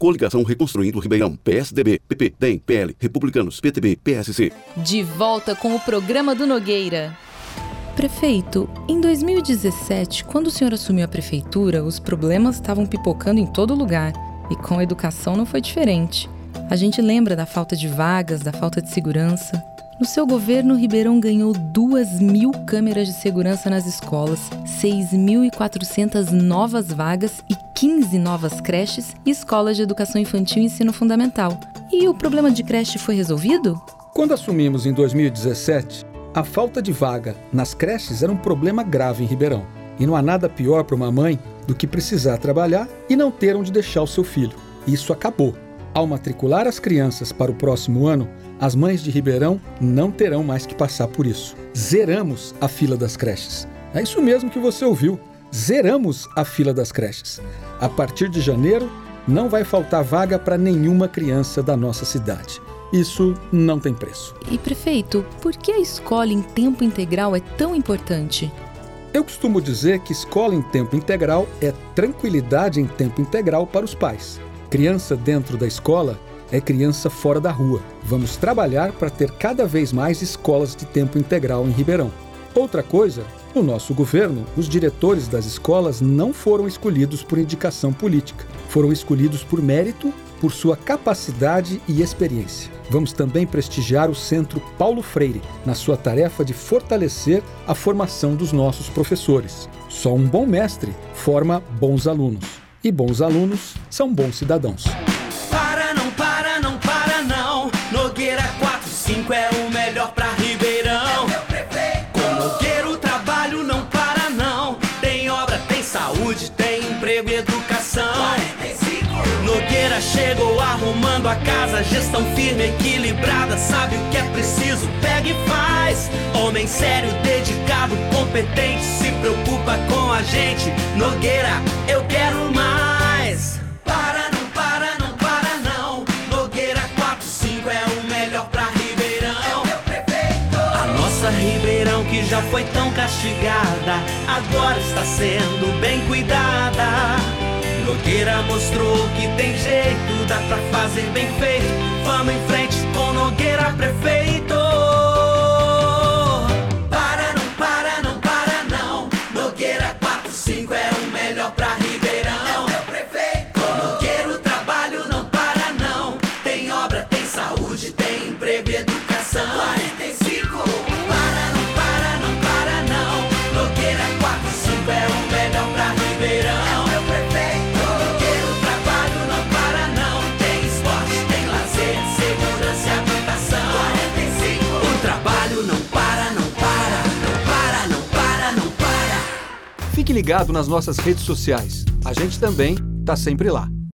Coligação Reconstruindo Ribeirão, PSDB, PP, DEM, PL, Republicanos, PTB, PSC. De volta com o programa do Nogueira. Prefeito, em 2017, quando o senhor assumiu a prefeitura, os problemas estavam pipocando em todo lugar. E com a educação não foi diferente. A gente lembra da falta de vagas, da falta de segurança. No seu governo, Ribeirão ganhou 2 mil câmeras de segurança nas escolas, 6.400 novas vagas e 15 novas creches e escolas de educação infantil e ensino fundamental. E o problema de creche foi resolvido? Quando assumimos em 2017, a falta de vaga nas creches era um problema grave em Ribeirão. E não há nada pior para uma mãe do que precisar trabalhar e não ter onde deixar o seu filho. Isso acabou. Ao matricular as crianças para o próximo ano, as mães de Ribeirão não terão mais que passar por isso. Zeramos a fila das creches. É isso mesmo que você ouviu. Zeramos a fila das creches. A partir de janeiro, não vai faltar vaga para nenhuma criança da nossa cidade. Isso não tem preço. E prefeito, por que a escola em tempo integral é tão importante? Eu costumo dizer que escola em tempo integral é tranquilidade em tempo integral para os pais. Criança dentro da escola é criança fora da rua. Vamos trabalhar para ter cada vez mais escolas de tempo integral em Ribeirão. Outra coisa, no nosso governo, os diretores das escolas não foram escolhidos por indicação política. Foram escolhidos por mérito, por sua capacidade e experiência. Vamos também prestigiar o Centro Paulo Freire na sua tarefa de fortalecer a formação dos nossos professores. Só um bom mestre forma bons alunos e bons alunos são bons cidadãos. Para, não para, não para, não. Nogueira 45 é o melhor pra Ribeirão. Com Nogueira o trabalho não para, não. Tem obra, tem saúde, tem emprego e educação. Nogueira chegou arrumando a casa, gestão firme, equilibrada, sabe o que é preciso, pega e faz. Homem sério, dedicado, competente, se preocupa com a gente. Nogueira, eu quero mais. Nossa Ribeirão que já foi tão castigada, agora está sendo bem cuidada. Nogueira mostrou que tem jeito, dá pra fazer bem feito. Fique ligado nas nossas redes sociais. A gente também está sempre lá.